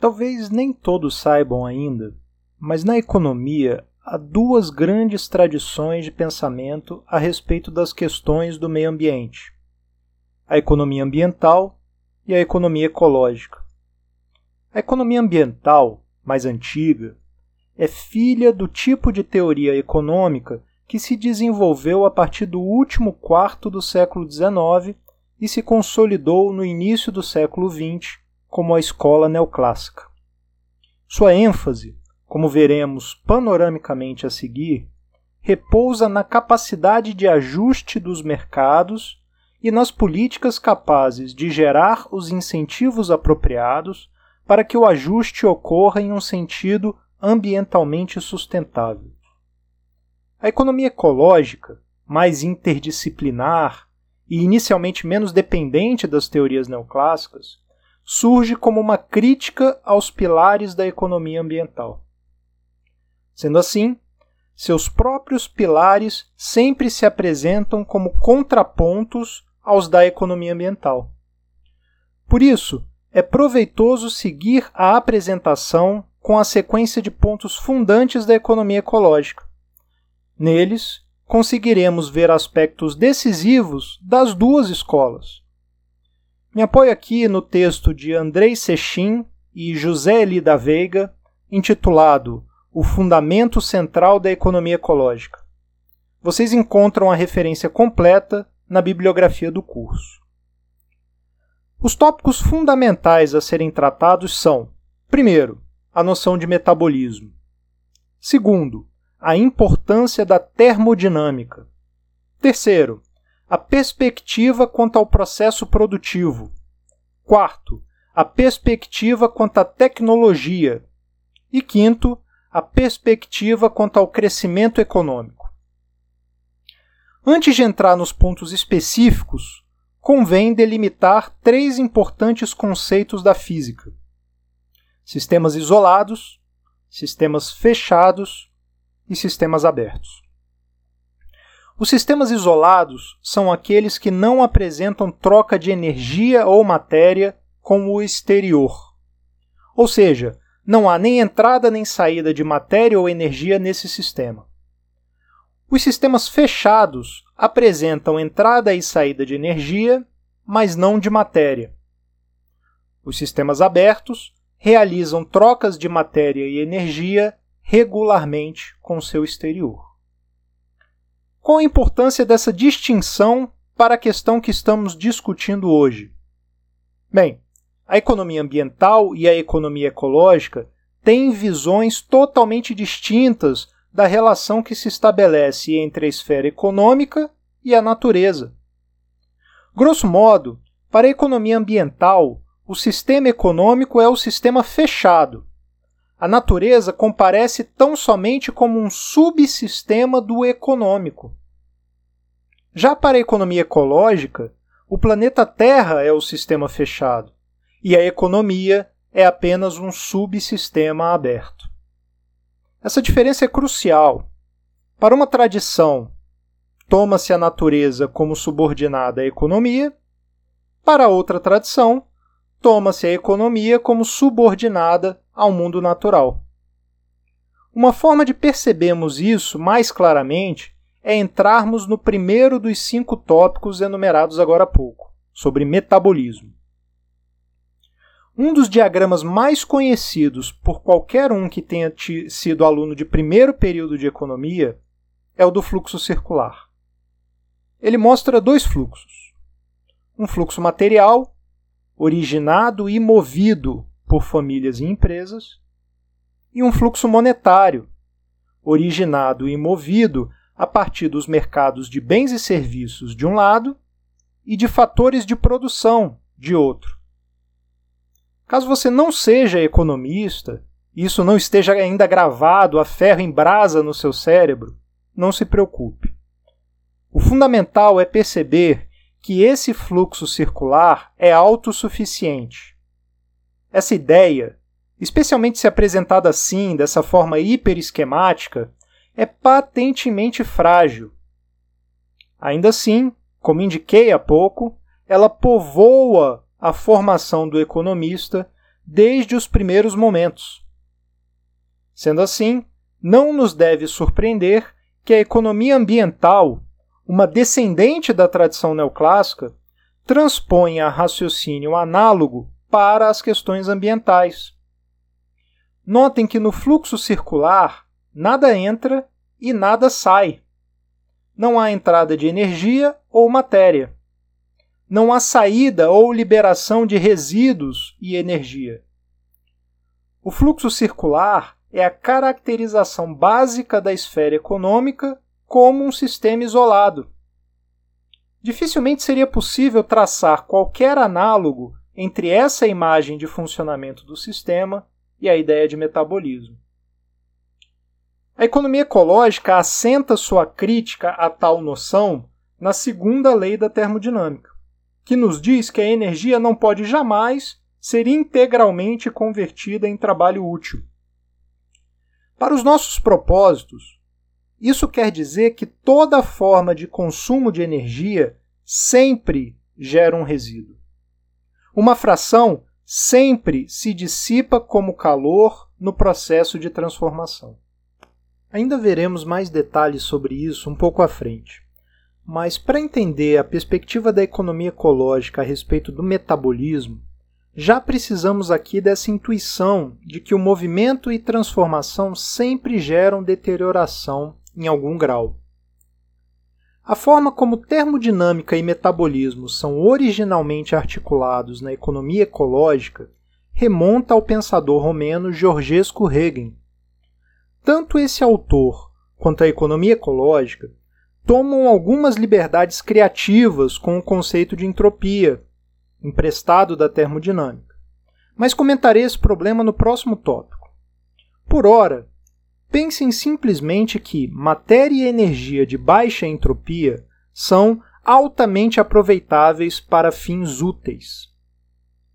Talvez nem todos saibam ainda, mas na economia há duas grandes tradições de pensamento a respeito das questões do meio ambiente: a economia ambiental e a economia ecológica. A economia ambiental, mais antiga, é filha do tipo de teoria econômica que se desenvolveu a partir do último quarto do século XIX e se consolidou no início do século XX como a escola neoclássica. Sua ênfase, como veremos panoramicamente a seguir, repousa na capacidade de ajuste dos mercados e nas políticas capazes de gerar os incentivos apropriados para que o ajuste ocorra em um sentido ambientalmente sustentável. A economia ecológica, mais interdisciplinar e inicialmente menos dependente das teorias neoclássicas, surge como uma crítica aos pilares da economia ambiental. Sendo assim, seus próprios pilares sempre se apresentam como contrapontos aos da economia ambiental. Por isso, é proveitoso seguir a apresentação com a sequência de pontos fundantes da economia ecológica. Neles, conseguiremos ver aspectos decisivos das duas escolas, me apoio aqui no texto de Andrei Sechin e José Eli da Veiga, intitulado O Fundamento Central da Economia Ecológica. Vocês encontram a referência completa na bibliografia do curso. Os tópicos fundamentais a serem tratados são: primeiro, a noção de metabolismo. Segundo, a importância da termodinâmica. Terceiro, a perspectiva quanto ao processo produtivo. Quarto, a perspectiva quanto à tecnologia. E quinto, a perspectiva quanto ao crescimento econômico. Antes de entrar nos pontos específicos, convém delimitar três importantes conceitos da física: sistemas isolados, sistemas fechados e sistemas abertos. Os sistemas isolados são aqueles que não apresentam troca de energia ou matéria com o exterior. Ou seja, não há nem entrada nem saída de matéria ou energia nesse sistema. Os sistemas fechados apresentam entrada e saída de energia, mas não de matéria. Os sistemas abertos realizam trocas de matéria e energia regularmente com seu exterior. Qual a importância dessa distinção para a questão que estamos discutindo hoje? Bem, a economia ambiental e a economia ecológica têm visões totalmente distintas da relação que se estabelece entre a esfera econômica e a natureza. Grosso modo, para a economia ambiental, o sistema econômico é o sistema fechado. A natureza comparece tão somente como um subsistema do econômico. Já para a economia ecológica, o planeta Terra é o sistema fechado e a economia é apenas um subsistema aberto. Essa diferença é crucial. Para uma tradição, toma-se a natureza como subordinada à economia, para outra tradição, toma-se a economia como subordinada ao mundo natural. Uma forma de percebermos isso mais claramente é entrarmos no primeiro dos cinco tópicos enumerados agora há pouco, sobre metabolismo. Um dos diagramas mais conhecidos por qualquer um que tenha sido aluno de primeiro período de economia é o do fluxo circular. Ele mostra dois fluxos: um fluxo material, originado e movido por famílias e empresas, e um fluxo monetário, originado e movido a partir dos mercados de bens e serviços de um lado e de fatores de produção de outro. Caso você não seja economista, e isso não esteja ainda gravado a ferro em brasa no seu cérebro, não se preocupe. O fundamental é perceber que esse fluxo circular é autossuficiente. Essa ideia, especialmente se apresentada assim, dessa forma hiperesquemática, é patentemente frágil. Ainda assim, como indiquei há pouco, ela povoa a formação do economista desde os primeiros momentos. Sendo assim, não nos deve surpreender que a economia ambiental, uma descendente da tradição neoclássica, transponha raciocínio análogo para as questões ambientais. Notem que no fluxo circular nada entra e nada sai. Não há entrada de energia ou matéria. Não há saída ou liberação de resíduos e energia. O fluxo circular é a caracterização básica da esfera econômica como um sistema isolado. Dificilmente seria possível traçar qualquer análogo entre essa imagem de funcionamento do sistema e a ideia de metabolismo. A economia ecológica assenta sua crítica a tal noção na segunda lei da termodinâmica, que nos diz que a energia não pode jamais ser integralmente convertida em trabalho útil. Para os nossos propósitos, isso quer dizer que toda forma de consumo de energia sempre gera um resíduo. Uma fração sempre se dissipa como calor no processo de transformação. Ainda veremos mais detalhes sobre isso um pouco à frente. Mas para entender a perspectiva da economia ecológica a respeito do metabolismo, já precisamos aqui dessa intuição de que o movimento e transformação sempre geram deterioração em algum grau. A forma como termodinâmica e metabolismo são originalmente articulados na economia ecológica remonta ao pensador romeno Georgescu Hegen. Tanto esse autor quanto a economia ecológica tomam algumas liberdades criativas com o conceito de entropia, emprestado da termodinâmica. Mas comentarei esse problema no próximo tópico. Por ora, pensem simplesmente que matéria e energia de baixa entropia são altamente aproveitáveis para fins úteis.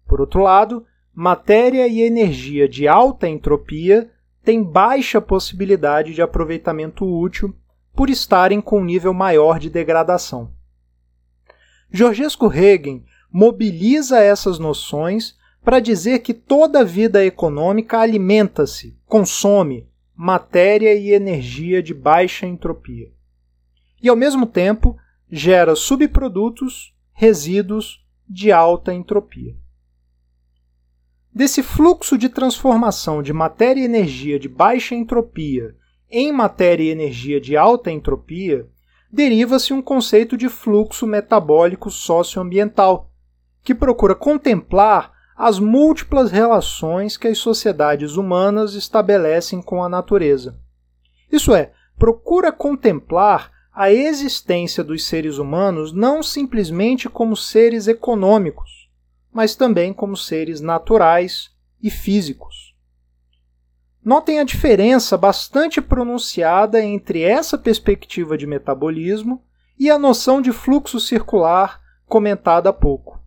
Por outro lado, matéria e energia de alta entropia têm baixa possibilidade de aproveitamento útil por estarem com um nível maior de degradação. Georgescu Hegen mobiliza essas noções para dizer que toda vida econômica alimenta-se, consome matéria e energia de baixa entropia. E, ao mesmo tempo, gera subprodutos, resíduos de alta entropia. Desse fluxo de transformação de matéria e energia de baixa entropia em matéria e energia de alta entropia, deriva-se um conceito de fluxo metabólico socioambiental, que procura contemplar as múltiplas relações que as sociedades humanas estabelecem com a natureza. Isso é, procura contemplar a existência dos seres humanos não simplesmente como seres econômicos, mas também como seres naturais e físicos. Notem a diferença bastante pronunciada entre essa perspectiva de metabolismo e a noção de fluxo circular comentada há pouco.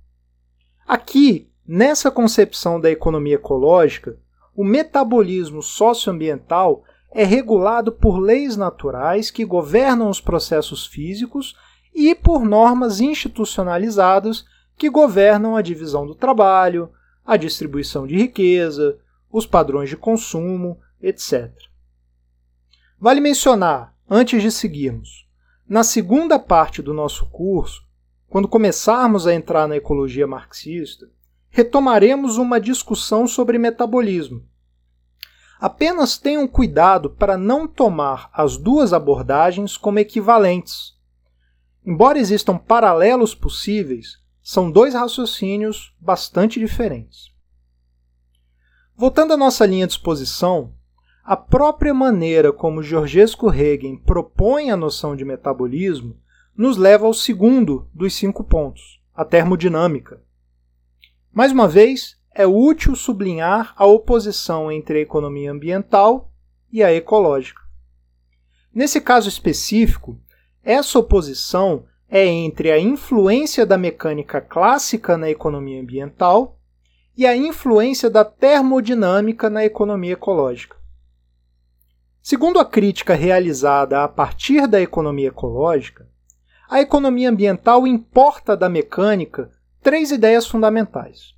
Aqui, nessa concepção da economia ecológica, o metabolismo socioambiental é regulado por leis naturais que governam os processos físicos e por normas institucionalizadas que governam a divisão do trabalho, a distribuição de riqueza, os padrões de consumo, etc. Vale mencionar, antes de seguirmos, na segunda parte do nosso curso, quando começarmos a entrar na ecologia marxista, retomaremos uma discussão sobre metabolismo. Apenas tenham cuidado para não tomar as duas abordagens como equivalentes. Embora existam paralelos possíveis, são dois raciocínios bastante diferentes. Voltando à nossa linha de exposição, a própria maneira como Georgescu Hegen propõe a noção de metabolismo nos leva ao segundo dos cinco pontos, a termodinâmica. Mais uma vez, é útil sublinhar a oposição entre a economia ambiental e a ecológica. Nesse caso específico, essa oposição é entre a influência da mecânica clássica na economia ambiental e a influência da termodinâmica na economia ecológica. Segundo a crítica realizada a partir da economia ecológica, a economia ambiental importa da mecânica três ideias fundamentais.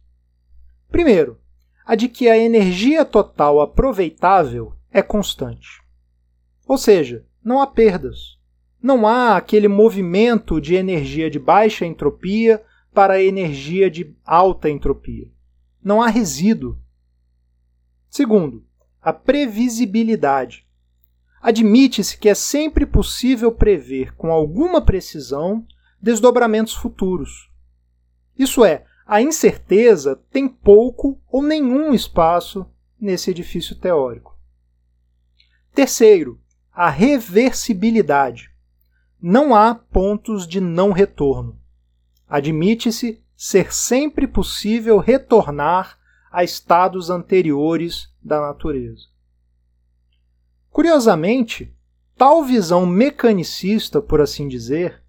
Primeiro, a de que a energia total aproveitável é constante. Ou seja, não há perdas. Não há aquele movimento de energia de baixa entropia para energia de alta entropia. Não há resíduo. Segundo, a previsibilidade. Admite-se que é sempre possível prever com alguma precisão desdobramentos futuros. Isso é, a incerteza tem pouco ou nenhum espaço nesse edifício teórico. Terceiro, a reversibilidade. Não há pontos de não retorno. Admite-se ser sempre possível retornar a estados anteriores da natureza. Curiosamente, tal visão mecanicista, por assim dizer,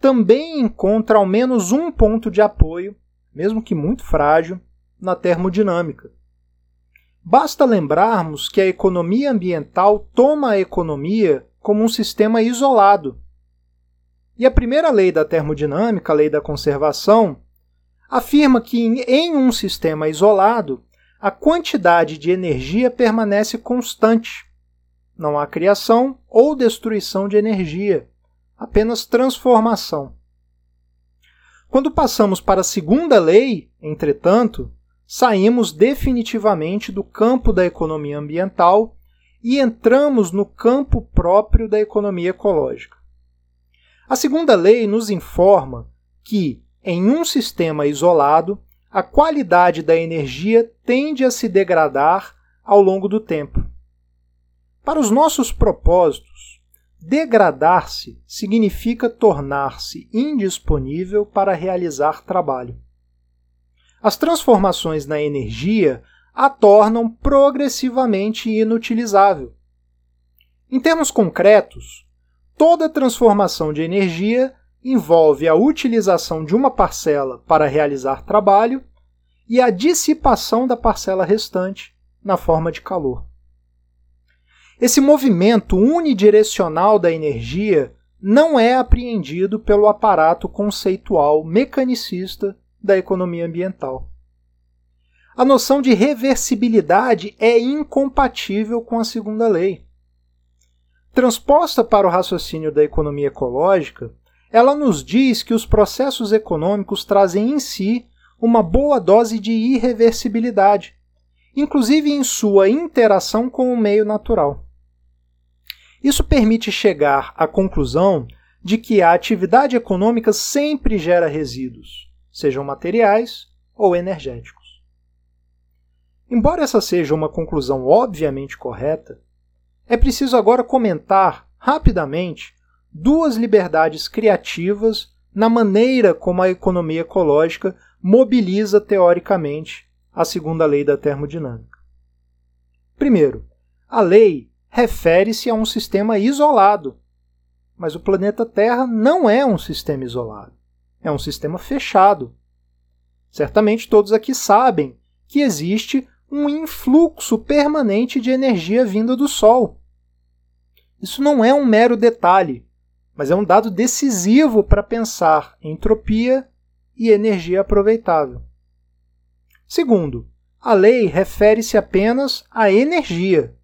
também encontra ao menos um ponto de apoio, mesmo que muito frágil, na termodinâmica. Basta lembrarmos que a economia ambiental toma a economia como um sistema isolado. E a primeira lei da termodinâmica, a lei da conservação, afirma que em um sistema isolado, a quantidade de energia permanece constante. Não há criação ou destruição de energia apenas transformação. Quando passamos para a segunda lei, entretanto, saímos definitivamente do campo da economia ambiental e entramos no campo próprio da economia ecológica. A segunda lei nos informa que, em um sistema isolado, a qualidade da energia tende a se degradar ao longo do tempo. Para os nossos propósitos, Degradar-se significa tornar-se indisponível para realizar trabalho. As transformações na energia a tornam progressivamente inutilizável. Em termos concretos, toda transformação de energia envolve a utilização de uma parcela para realizar trabalho e a dissipação da parcela restante na forma de calor. Esse movimento unidirecional da energia não é apreendido pelo aparato conceitual mecanicista da economia ambiental. A noção de reversibilidade é incompatível com a segunda lei. Transposta para o raciocínio da economia ecológica, ela nos diz que os processos econômicos trazem em si uma boa dose de irreversibilidade, inclusive em sua interação com o meio natural. Isso permite chegar à conclusão de que a atividade econômica sempre gera resíduos, sejam materiais ou energéticos. Embora essa seja uma conclusão obviamente correta, é preciso agora comentar rapidamente duas liberdades criativas na maneira como a economia ecológica mobiliza teoricamente a segunda lei da termodinâmica. Primeiro, a lei refere-se a um sistema isolado. Mas o planeta Terra não é um sistema isolado. É um sistema fechado. Certamente todos aqui sabem que existe um influxo permanente de energia vinda do Sol. Isso não é um mero detalhe, mas é um dado decisivo para pensar entropia e energia aproveitável. Segundo, a lei refere-se apenas à energia,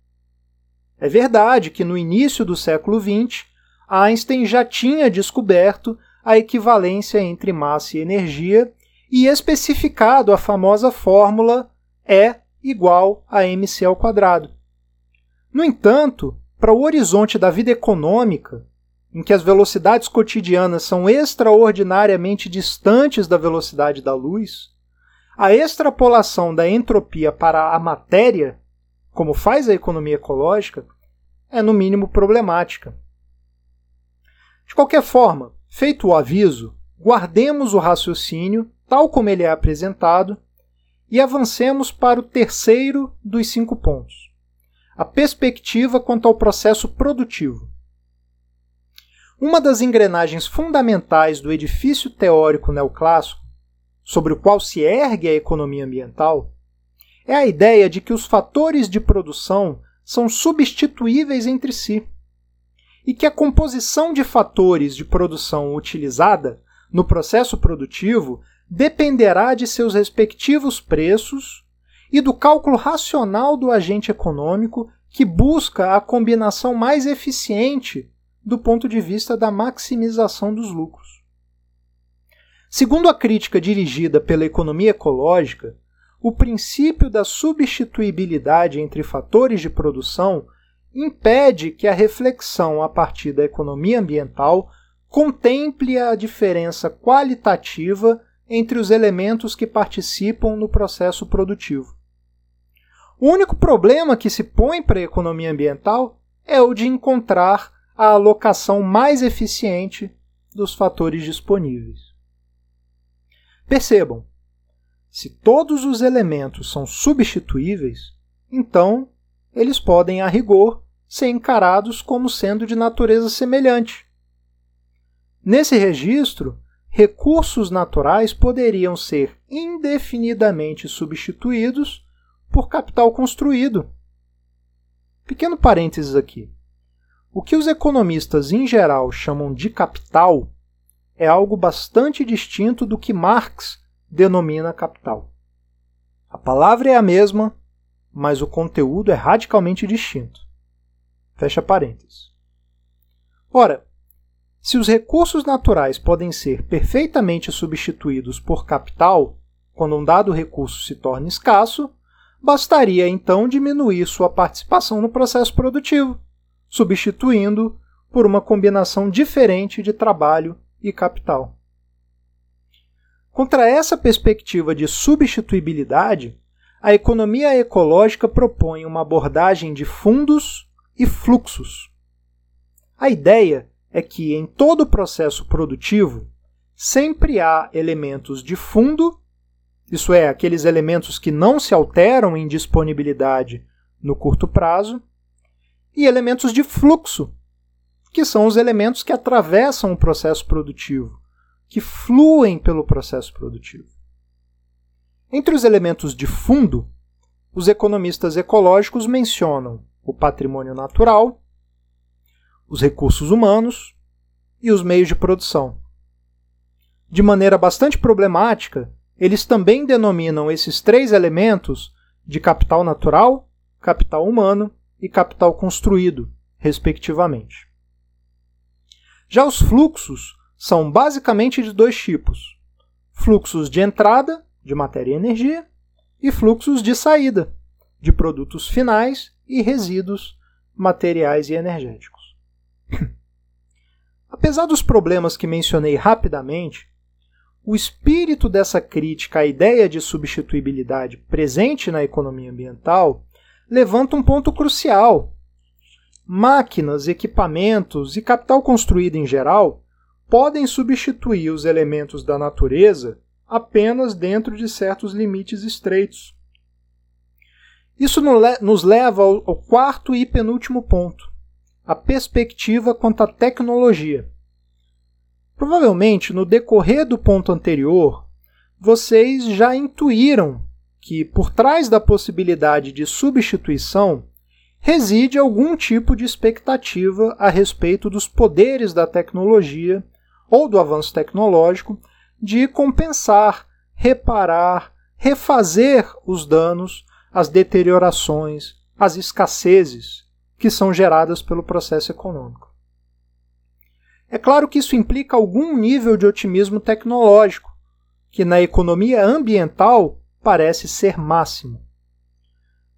é verdade que no início do século XX, Einstein já tinha descoberto a equivalência entre massa e energia e especificado a famosa fórmula E igual a mc ao quadrado. No entanto, para o horizonte da vida econômica, em que as velocidades cotidianas são extraordinariamente distantes da velocidade da luz, a extrapolação da entropia para a matéria, como faz a economia ecológica, é no mínimo problemática. De qualquer forma, feito o aviso, guardemos o raciocínio tal como ele é apresentado e avancemos para o terceiro dos cinco pontos: a perspectiva quanto ao processo produtivo. Uma das engrenagens fundamentais do edifício teórico neoclássico, sobre o qual se ergue a economia ambiental, é a ideia de que os fatores de produção são substituíveis entre si, e que a composição de fatores de produção utilizada no processo produtivo dependerá de seus respectivos preços e do cálculo racional do agente econômico que busca a combinação mais eficiente do ponto de vista da maximização dos lucros. Segundo a crítica dirigida pela economia ecológica, o princípio da substituibilidade entre fatores de produção impede que a reflexão a partir da economia ambiental contemple a diferença qualitativa entre os elementos que participam no processo produtivo. O único problema que se põe para a economia ambiental é o de encontrar a alocação mais eficiente dos fatores disponíveis. Percebam, se todos os elementos são substituíveis, então eles podem, a rigor, ser encarados como sendo de natureza semelhante. Nesse registro, recursos naturais poderiam ser indefinidamente substituídos por capital construído. Pequeno parênteses aqui. O que os economistas em geral chamam de capital é algo bastante distinto do que Marx denomina capital. A palavra é a mesma, mas o conteúdo é radicalmente distinto. Fecha parênteses. Ora, se os recursos naturais podem ser perfeitamente substituídos por capital quando um dado recurso se torna escasso, bastaria então diminuir sua participação no processo produtivo, substituindo por uma combinação diferente de trabalho e capital. Contra essa perspectiva de substituibilidade, a economia ecológica propõe uma abordagem de fundos e fluxos. A ideia é que em todo o processo produtivo sempre há elementos de fundo, isso é, aqueles elementos que não se alteram em disponibilidade no curto prazo, e elementos de fluxo, que são os elementos que atravessam o processo produtivo, que fluem pelo processo produtivo. Entre os elementos de fundo, os economistas ecológicos mencionam o patrimônio natural, os recursos humanos e os meios de produção. De maneira bastante problemática, eles também denominam esses três elementos de capital natural, capital humano e capital construído, respectivamente. Já os fluxos são basicamente de dois tipos: fluxos de entrada, de matéria e energia, e fluxos de saída, de produtos finais e resíduos materiais e energéticos. Apesar dos problemas que mencionei rapidamente, o espírito dessa crítica à ideia de substituibilidade presente na economia ambiental levanta um ponto crucial. Máquinas, equipamentos e capital construído em geral podem substituir os elementos da natureza apenas dentro de certos limites estreitos. Isso nos leva ao quarto e penúltimo ponto, a perspectiva quanto à tecnologia. Provavelmente, no decorrer do ponto anterior, vocês já intuíram que, por trás da possibilidade de substituição, reside algum tipo de expectativa a respeito dos poderes da tecnologia ou do avanço tecnológico de compensar, reparar, refazer os danos as deteriorações, as escassezes que são geradas pelo processo econômico. É claro que isso implica algum nível de otimismo tecnológico, que na economia ambiental parece ser máximo.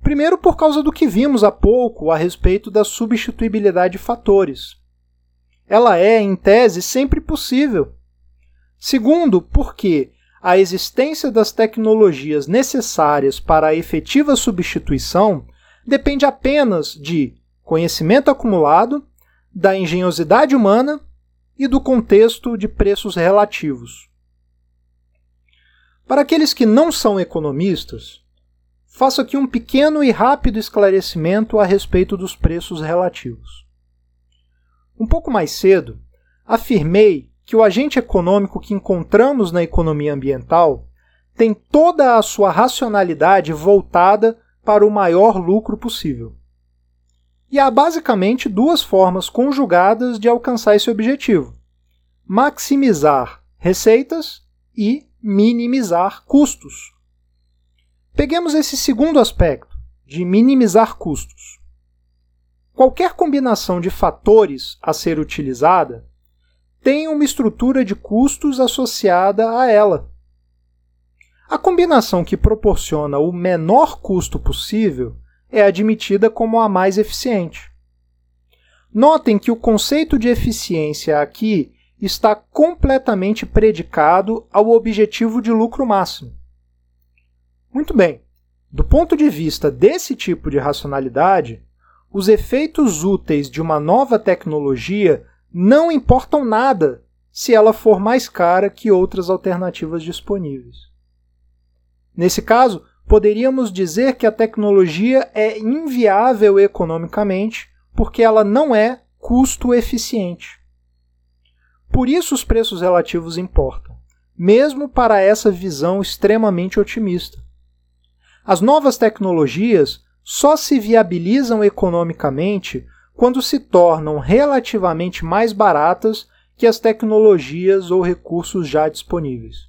Primeiro, por causa do que vimos há pouco a respeito da substituibilidade de fatores. Ela é, em tese, sempre possível. Segundo, porque a existência das tecnologias necessárias para a efetiva substituição depende apenas de conhecimento acumulado, da engenhosidade humana e do contexto de preços relativos. Para aqueles que não são economistas, faço aqui um pequeno e rápido esclarecimento a respeito dos preços relativos. Um pouco mais cedo, afirmei que o agente econômico que encontramos na economia ambiental tem toda a sua racionalidade voltada para o maior lucro possível. E há basicamente duas formas conjugadas de alcançar esse objetivo: maximizar receitas e minimizar custos. Peguemos esse segundo aspecto, de minimizar custos. Qualquer combinação de fatores a ser utilizada tem uma estrutura de custos associada a ela. A combinação que proporciona o menor custo possível é admitida como a mais eficiente. Notem que o conceito de eficiência aqui está completamente predicado ao objetivo de lucro máximo. Muito bem, do ponto de vista desse tipo de racionalidade, os efeitos úteis de uma nova tecnologia não importam nada se ela for mais cara que outras alternativas disponíveis. Nesse caso, poderíamos dizer que a tecnologia é inviável economicamente porque ela não é custo eficiente. Por isso os preços relativos importam, mesmo para essa visão extremamente otimista. As novas tecnologias só se viabilizam economicamente quando se tornam relativamente mais baratas que as tecnologias ou recursos já disponíveis.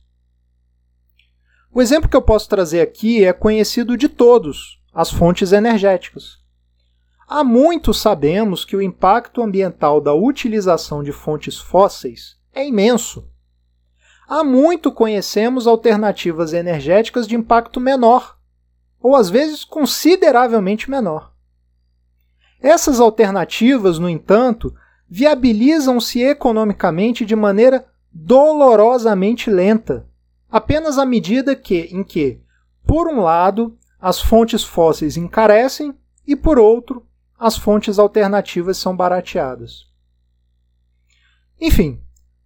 O exemplo que eu posso trazer aqui é conhecido de todos, as fontes energéticas. Há muito sabemos que o impacto ambiental da utilização de fontes fósseis é imenso. Há muito conhecemos alternativas energéticas de impacto menor, ou às vezes consideravelmente menor. Essas alternativas, no entanto, viabilizam-se economicamente de maneira dolorosamente lenta, apenas à medida que, em que, por um lado, as fontes fósseis encarecem e, por outro, as fontes alternativas são barateadas. Enfim,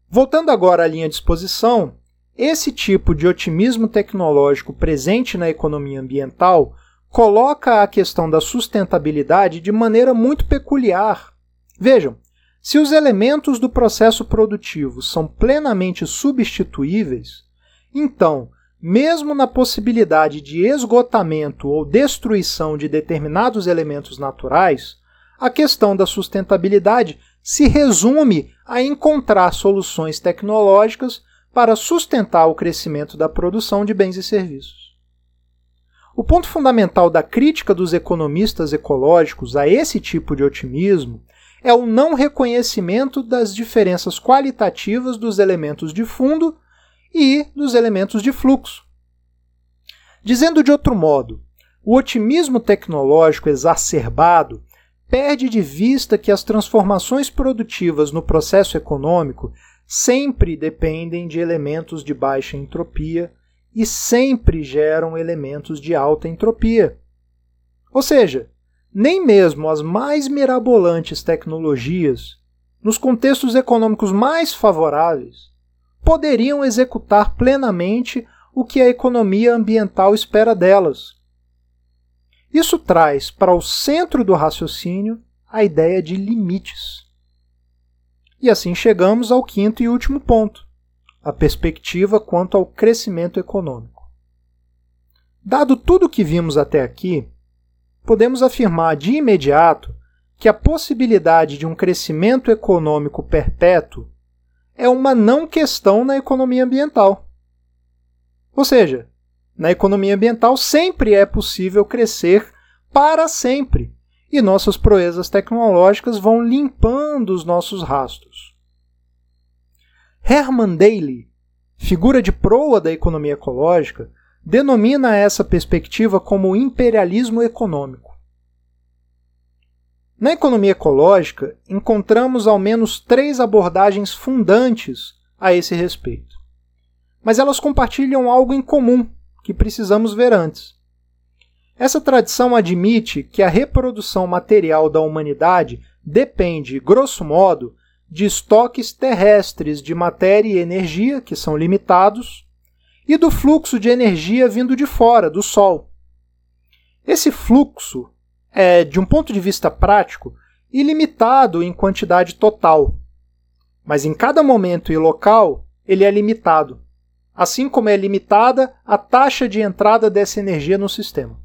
voltando agora à linha de exposição, esse tipo de otimismo tecnológico presente na economia ambiental coloca a questão da sustentabilidade de maneira muito peculiar. Vejam, se os elementos do processo produtivo são plenamente substituíveis, então mesmo na possibilidade de esgotamento ou destruição de determinados elementos naturais, a questão da sustentabilidade se resume a encontrar soluções tecnológicas para sustentar o crescimento da produção de bens e serviços. O ponto fundamental da crítica dos economistas ecológicos a esse tipo de otimismo é o não reconhecimento das diferenças qualitativas dos elementos de fundo e dos elementos de fluxo. Dizendo de outro modo, o otimismo tecnológico exacerbado perde de vista que as transformações produtivas no processo econômico sempre dependem de elementos de baixa entropia e sempre geram elementos de alta entropia. Ou seja, nem mesmo as mais mirabolantes tecnologias, nos contextos econômicos mais favoráveis, poderiam executar plenamente o que a economia ambiental espera delas. Isso traz para o centro do raciocínio a ideia de limites. E assim chegamos ao quinto e último ponto, a perspectiva quanto ao crescimento econômico. Dado tudo o que vimos até aqui, podemos afirmar de imediato que a possibilidade de um crescimento econômico perpétuo é uma não questão na economia ambiental. Ou seja, na economia ambiental sempre é possível crescer para sempre e nossas proezas tecnológicas vão limpando os nossos rastros. Herman Daly, figura de proa da economia ecológica, denomina essa perspectiva como imperialismo econômico. Na economia ecológica, encontramos ao menos três abordagens fundantes a esse respeito. Mas elas compartilham algo em comum que precisamos ver antes. Essa tradição admite que a reprodução material da humanidade depende, grosso modo, de estoques terrestres de matéria e energia, que são limitados, e do fluxo de energia vindo de fora, do Sol. Esse fluxo é, de um ponto de vista prático, ilimitado em quantidade total. Mas em cada momento e local, ele é limitado, assim como é limitada a taxa de entrada dessa energia no sistema.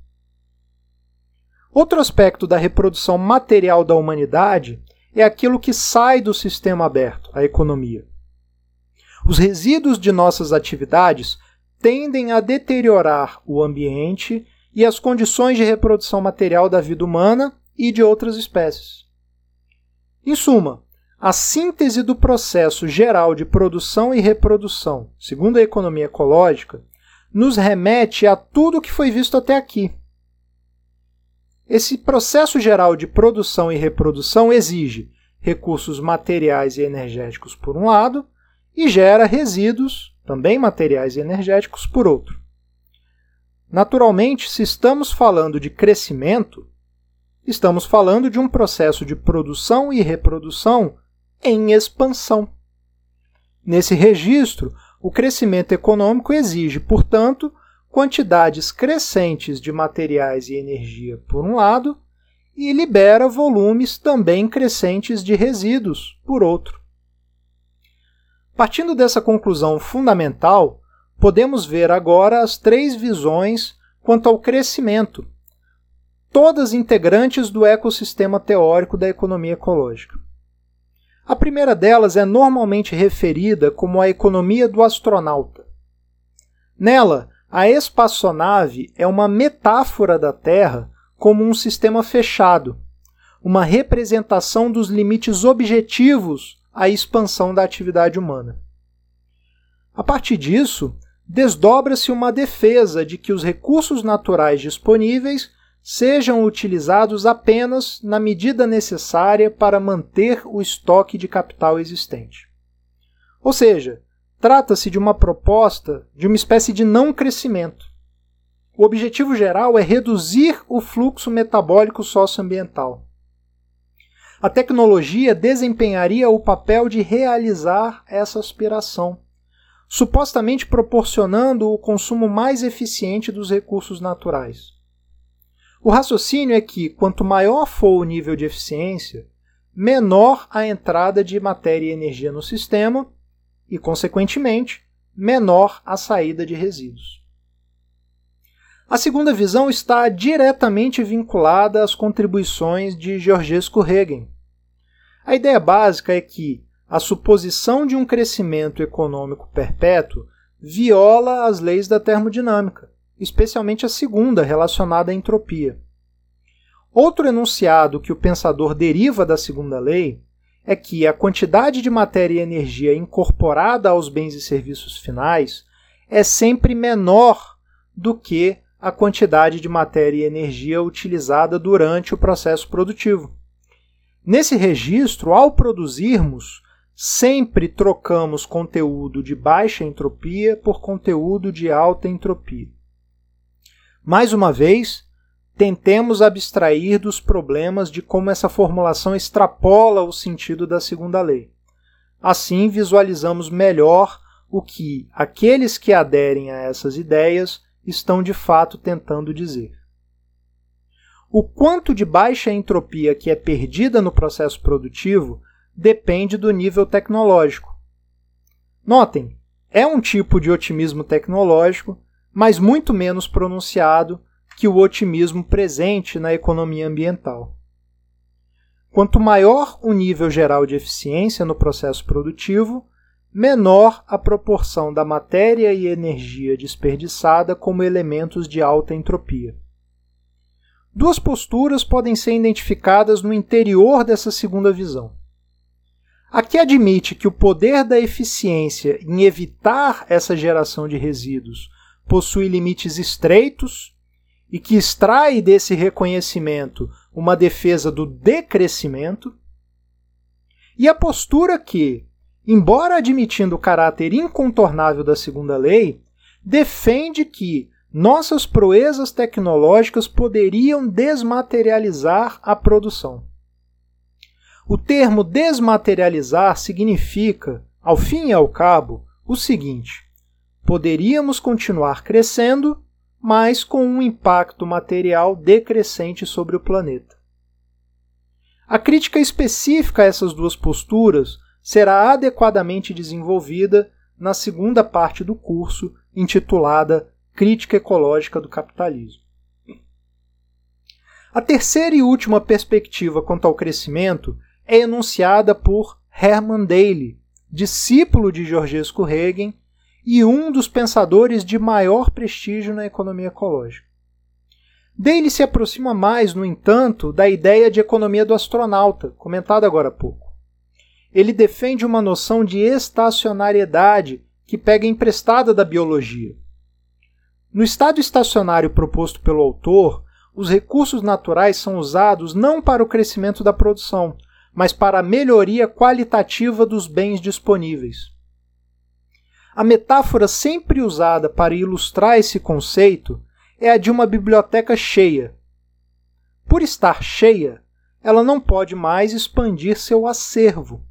Outro aspecto da reprodução material da humanidade é aquilo que sai do sistema aberto, a economia. Os resíduos de nossas atividades tendem a deteriorar o ambiente e as condições de reprodução material da vida humana e de outras espécies. Em suma, a síntese do processo geral de produção e reprodução, segundo a economia ecológica, nos remete a tudo o que foi visto até aqui. Esse processo geral de produção e reprodução exige recursos materiais e energéticos por um lado e gera resíduos, também materiais e energéticos, por outro. Naturalmente, se estamos falando de crescimento, estamos falando de um processo de produção e reprodução em expansão. Nesse registro, o crescimento econômico exige, portanto, quantidades crescentes de materiais e energia por um lado e libera volumes também crescentes de resíduos por outro. Partindo dessa conclusão fundamental, podemos ver agora as três visões quanto ao crescimento, todas integrantes do ecossistema teórico da economia ecológica. A primeira delas é normalmente referida como a economia do astronauta. Nela, a espaçonave é uma metáfora da Terra como um sistema fechado, uma representação dos limites objetivos à expansão da atividade humana. A partir disso, desdobra-se uma defesa de que os recursos naturais disponíveis sejam utilizados apenas na medida necessária para manter o estoque de capital existente. Ou seja, trata-se de uma proposta de uma espécie de não crescimento. O objetivo geral é reduzir o fluxo metabólico socioambiental. A tecnologia desempenharia o papel de realizar essa aspiração, supostamente proporcionando o consumo mais eficiente dos recursos naturais. O raciocínio é que quanto maior for o nível de eficiência, menor a entrada de matéria e energia no sistema e, consequentemente, menor a saída de resíduos. A segunda visão está diretamente vinculada às contribuições de Georgescu Regen. A ideia básica é que a suposição de um crescimento econômico perpétuo viola as leis da termodinâmica especialmente a segunda, relacionada à entropia. Outro enunciado que o pensador deriva da segunda lei é que a quantidade de matéria e energia incorporada aos bens e serviços finais é sempre menor do que a quantidade de matéria e energia utilizada durante o processo produtivo. Nesse registro, ao produzirmos, sempre trocamos conteúdo de baixa entropia por conteúdo de alta entropia. Mais uma vez, tentemos abstrair dos problemas de como essa formulação extrapola o sentido da segunda lei. Assim, visualizamos melhor o que aqueles que aderem a essas ideias estão de fato tentando dizer. O quanto de baixa entropia que é perdida no processo produtivo depende do nível tecnológico. Notem, é um tipo de otimismo tecnológico mas muito menos pronunciado que o otimismo presente na economia ambiental. Quanto maior o nível geral de eficiência no processo produtivo, menor a proporção da matéria e energia desperdiçada como elementos de alta entropia. Duas posturas podem ser identificadas no interior dessa segunda visão. A que admite que o poder da eficiência em evitar essa geração de resíduos possui limites estreitos e que extrai desse reconhecimento uma defesa do decrescimento, e a postura que, embora admitindo o caráter incontornável da segunda lei, defende que nossas proezas tecnológicas poderiam desmaterializar a produção. O termo desmaterializar significa, ao fim e ao cabo, o seguinte: poderíamos continuar crescendo, mas com um impacto material decrescente sobre o planeta. A crítica específica a essas duas posturas será adequadamente desenvolvida na segunda parte do curso, intitulada Crítica Ecológica do Capitalismo. A terceira e última perspectiva quanto ao crescimento é enunciada por Hermann Daly, discípulo de Georgescu Hegen e um dos pensadores de maior prestígio na economia ecológica. Dele se aproxima mais, no entanto, da ideia de economia do astronauta, comentada agora há pouco. Ele defende uma noção de estacionariedade que pega emprestada da biologia. No estado estacionário proposto pelo autor, os recursos naturais são usados não para o crescimento da produção, mas para a melhoria qualitativa dos bens disponíveis. A metáfora sempre usada para ilustrar esse conceito é a de uma biblioteca cheia. Por estar cheia, ela não pode mais expandir seu acervo.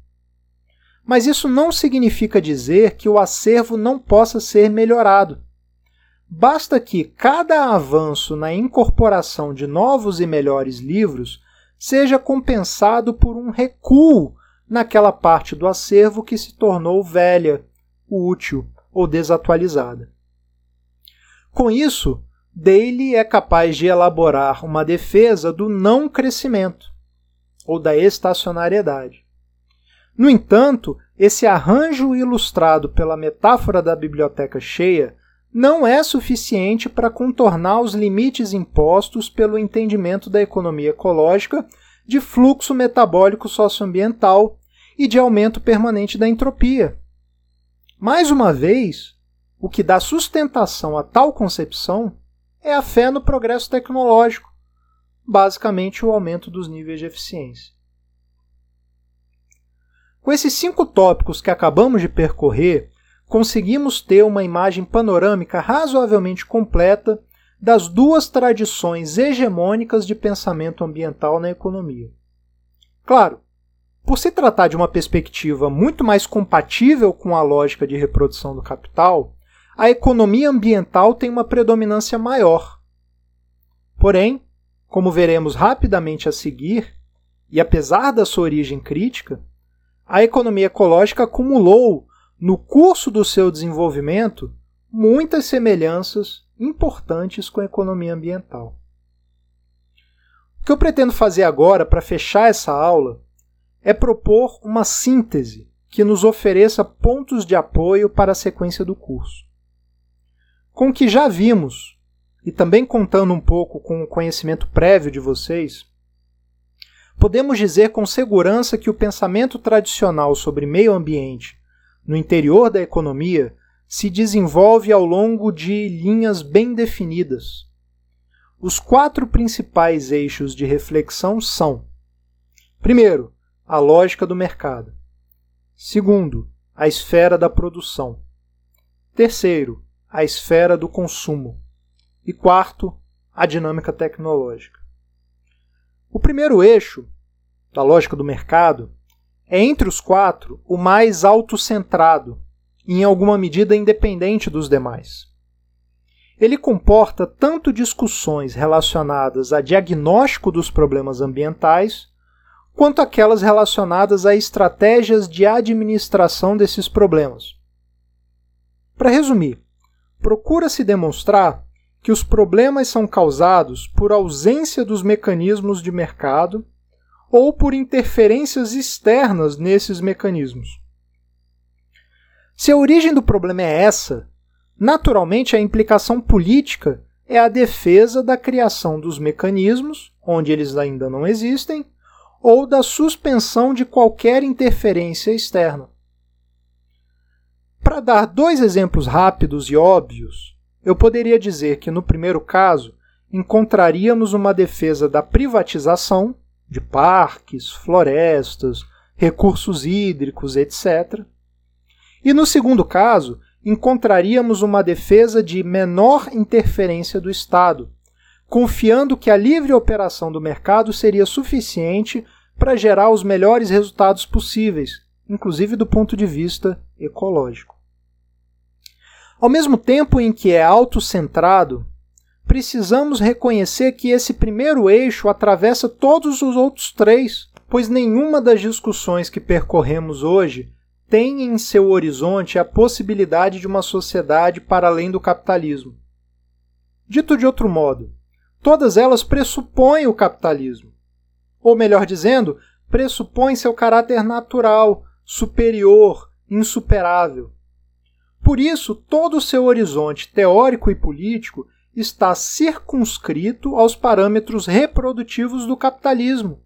Mas isso não significa dizer que o acervo não possa ser melhorado. Basta que cada avanço na incorporação de novos e melhores livros seja compensado por um recuo naquela parte do acervo que se tornou velha, útil ou desatualizada. Com isso, Daly é capaz de elaborar uma defesa do não crescimento ou da estacionariedade. No entanto, esse arranjo ilustrado pela metáfora da biblioteca cheia não é suficiente para contornar os limites impostos pelo entendimento da economia ecológica de fluxo metabólico socioambiental e de aumento permanente da entropia. Mais uma vez, o que dá sustentação a tal concepção é a fé no progresso tecnológico, basicamente o aumento dos níveis de eficiência. Com esses cinco tópicos que acabamos de percorrer, conseguimos ter uma imagem panorâmica razoavelmente completa das duas tradições hegemônicas de pensamento ambiental na economia. Claro, por se tratar de uma perspectiva muito mais compatível com a lógica de reprodução do capital, a economia ambiental tem uma predominância maior. Porém, como veremos rapidamente a seguir, e apesar da sua origem crítica, a economia ecológica acumulou no curso do seu desenvolvimento, muitas semelhanças importantes com a economia ambiental. O que eu pretendo fazer agora para fechar essa aula é propor uma síntese que nos ofereça pontos de apoio para a sequência do curso. Com o que já vimos, e também contando um pouco com o conhecimento prévio de vocês, podemos dizer com segurança que o pensamento tradicional sobre meio ambiente no interior da economia se desenvolve ao longo de linhas bem definidas. Os quatro principais eixos de reflexão são: primeiro, a lógica do mercado. Segundo, a esfera da produção. Terceiro, a esfera do consumo. E quarto, a dinâmica tecnológica. O primeiro eixo, da lógica do mercado, é entre os quatro o mais autocentrado e em alguma medida independente dos demais. Ele comporta tanto discussões relacionadas a diagnóstico dos problemas ambientais, quanto aquelas relacionadas a estratégias de administração desses problemas. Para resumir, procura-se demonstrar que os problemas são causados por ausência dos mecanismos de mercado ou por interferências externas nesses mecanismos. Se a origem do problema é essa, naturalmente a implicação política é a defesa da criação dos mecanismos, onde eles ainda não existem, ou da suspensão de qualquer interferência externa. Para dar dois exemplos rápidos e óbvios, eu poderia dizer que no primeiro caso encontraríamos uma defesa da privatização de parques, florestas, recursos hídricos, etc. E no segundo caso, encontraríamos uma defesa de menor interferência do Estado, confiando que a livre operação do mercado seria suficiente para gerar os melhores resultados possíveis, inclusive do ponto de vista ecológico. Ao mesmo tempo em que é autocentrado, precisamos reconhecer que esse primeiro eixo atravessa todos os outros três, pois nenhuma das discussões que percorremos hoje tem em seu horizonte a possibilidade de uma sociedade para além do capitalismo. Dito de outro modo, todas elas pressupõem o capitalismo. Ou melhor dizendo, pressupõem seu caráter natural, superior, insuperável. Por isso, todo o seu horizonte teórico e político está circunscrito aos parâmetros reprodutivos do capitalismo,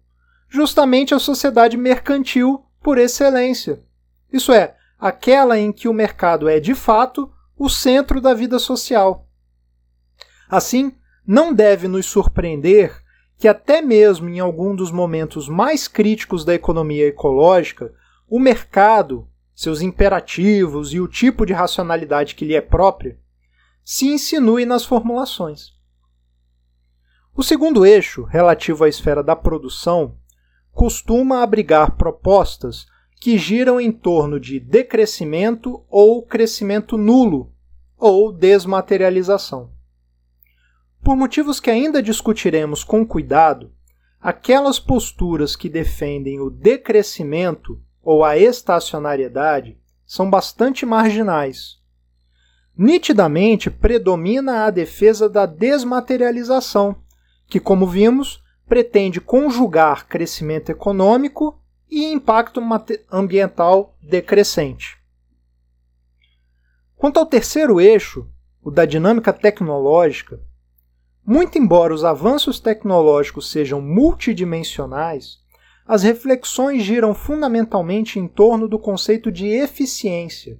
justamente a sociedade mercantil por excelência. Isso é, aquela em que o mercado é de fato o centro da vida social. Assim, não deve nos surpreender que, até mesmo em algum dos momentos mais críticos da economia ecológica, o mercado, seus imperativos e o tipo de racionalidade que lhe é própria, se insinue nas formulações. O segundo eixo, relativo à esfera da produção, costuma abrigar propostas que giram em torno de decrescimento ou crescimento nulo, ou desmaterialização. Por motivos que ainda discutiremos com cuidado, aquelas posturas que defendem o decrescimento ou a estacionariedade são bastante marginais. Nitidamente predomina a defesa da desmaterialização, que, como vimos, pretende conjugar crescimento econômico e impacto ambiental decrescente. Quanto ao terceiro eixo, o da dinâmica tecnológica, muito embora os avanços tecnológicos sejam multidimensionais, as reflexões giram fundamentalmente em torno do conceito de eficiência.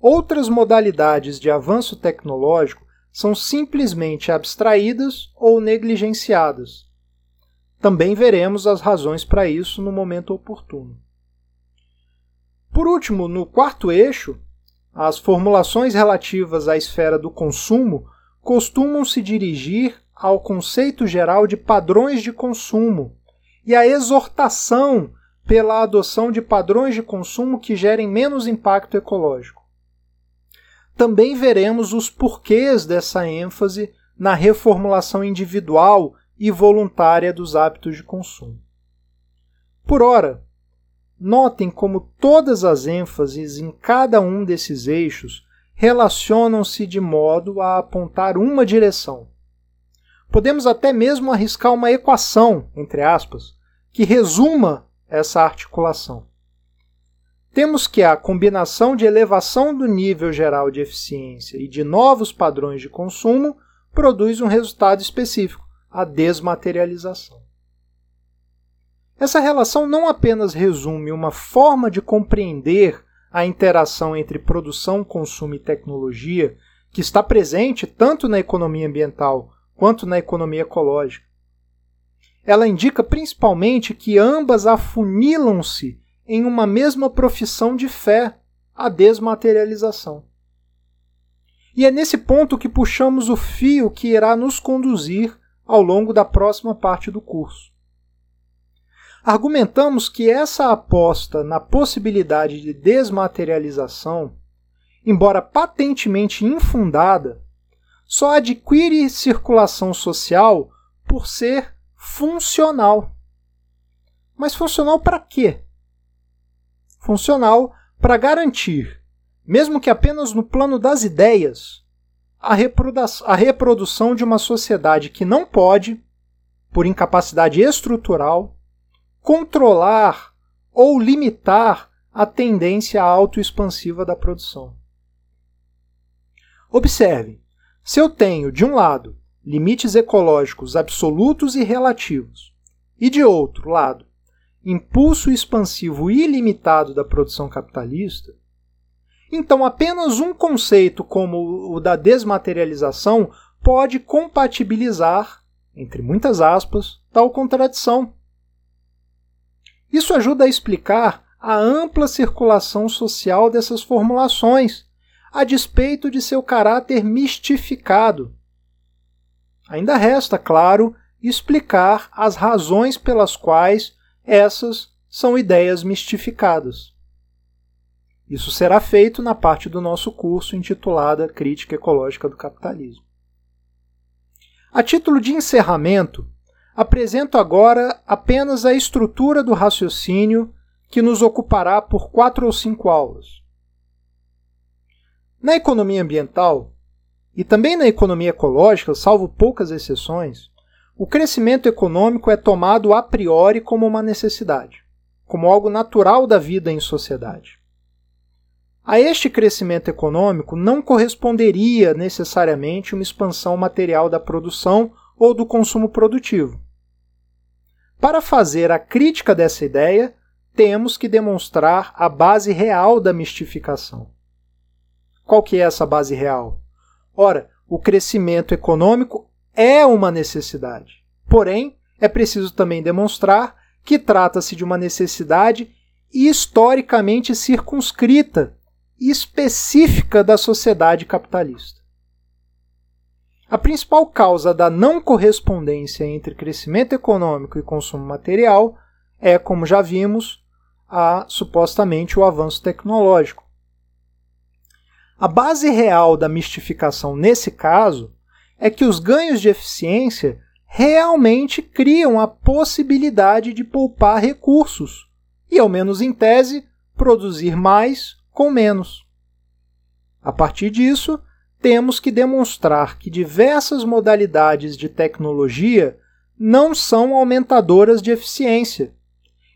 Outras modalidades de avanço tecnológico são simplesmente abstraídas ou negligenciadas, também veremos as razões para isso no momento oportuno. Por último, no quarto eixo, as formulações relativas à esfera do consumo costumam se dirigir ao conceito geral de padrões de consumo e à exortação pela adoção de padrões de consumo que gerem menos impacto ecológico. Também veremos os porquês dessa ênfase na reformulação individual e voluntária dos hábitos de consumo. Por ora, notem como todas as ênfases em cada um desses eixos relacionam-se de modo a apontar uma direção. Podemos até mesmo arriscar uma equação, entre aspas, que resuma essa articulação. Temos que a combinação de elevação do nível geral de eficiência e de novos padrões de consumo produz um resultado específico a desmaterialização. Essa relação não apenas resume uma forma de compreender a interação entre produção, consumo e tecnologia que está presente tanto na economia ambiental quanto na economia ecológica. Ela indica principalmente que ambas afunilam-se em uma mesma profissão de fé, a desmaterialização. E é nesse ponto que puxamos o fio que irá nos conduzir ao longo da próxima parte do curso. Argumentamos que essa aposta na possibilidade de desmaterialização, embora patentemente infundada, só adquire circulação social por ser funcional. Mas funcional para quê? Funcional para garantir, mesmo que apenas no plano das ideias, a, a reprodução de uma sociedade que não pode, por incapacidade estrutural, controlar ou limitar a tendência autoexpansiva da produção. Observe: se eu tenho, de um lado, limites ecológicos absolutos e relativos, e de outro lado, impulso expansivo ilimitado da produção capitalista, então, apenas um conceito como o da desmaterialização pode compatibilizar, entre muitas aspas, tal contradição. Isso ajuda a explicar a ampla circulação social dessas formulações, a despeito de seu caráter mistificado. Ainda resta, claro, explicar as razões pelas quais essas são ideias mistificadas. Isso será feito na parte do nosso curso intitulada Crítica Ecológica do Capitalismo. A título de encerramento, apresento agora apenas a estrutura do raciocínio que nos ocupará por quatro ou cinco aulas. Na economia ambiental, e também na economia ecológica, salvo poucas exceções, o crescimento econômico é tomado a priori como uma necessidade, como algo natural da vida em sociedade. A este crescimento econômico não corresponderia necessariamente uma expansão material da produção ou do consumo produtivo. Para fazer a crítica dessa ideia, temos que demonstrar a base real da mistificação. Qual que é essa base real? Ora, o crescimento econômico é uma necessidade. Porém, é preciso também demonstrar que trata-se de uma necessidade historicamente circunscrita específica da sociedade capitalista. A principal causa da não correspondência entre crescimento econômico e consumo material é, como já vimos, a supostamente o avanço tecnológico. A base real da mistificação nesse caso é que os ganhos de eficiência realmente criam a possibilidade de poupar recursos e, ao menos em tese, produzir mais com menos. A partir disso, temos que demonstrar que diversas modalidades de tecnologia não são aumentadoras de eficiência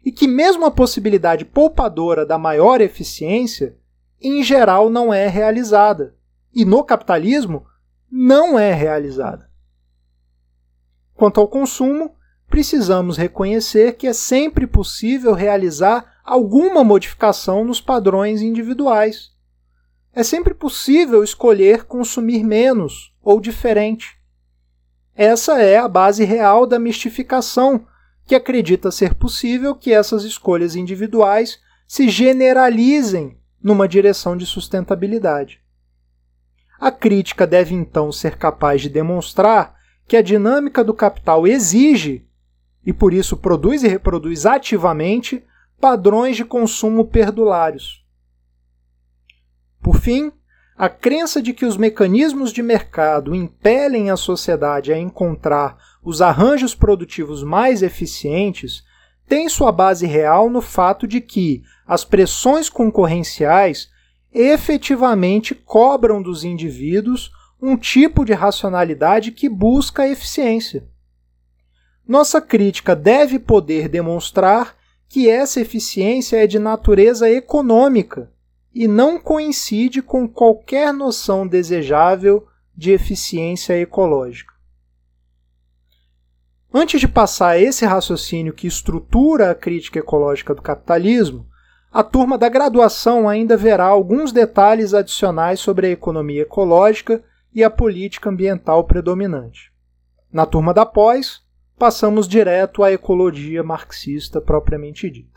e que, mesmo a possibilidade poupadora da maior eficiência, em geral não é realizada, e no capitalismo não é realizada. Quanto ao consumo, precisamos reconhecer que é sempre possível realizar alguma modificação nos padrões individuais. É sempre possível escolher consumir menos ou diferente. Essa é a base real da mistificação, que acredita ser possível que essas escolhas individuais se generalizem numa direção de sustentabilidade. A crítica deve então ser capaz de demonstrar que a dinâmica do capital exige, e por isso produz e reproduz ativamente, padrões de consumo perdulários. Por fim, a crença de que os mecanismos de mercado impelem a sociedade a encontrar os arranjos produtivos mais eficientes tem sua base real no fato de que as pressões concorrenciais efetivamente cobram dos indivíduos um tipo de racionalidade que busca eficiência. Nossa crítica deve poder demonstrar que essa eficiência é de natureza econômica e não coincide com qualquer noção desejável de eficiência ecológica. Antes de passar a esse raciocínio que estrutura a crítica ecológica do capitalismo, a turma da graduação ainda verá alguns detalhes adicionais sobre a economia ecológica e a política ambiental predominante. Na turma da pós, passamos direto à ecologia marxista propriamente dita.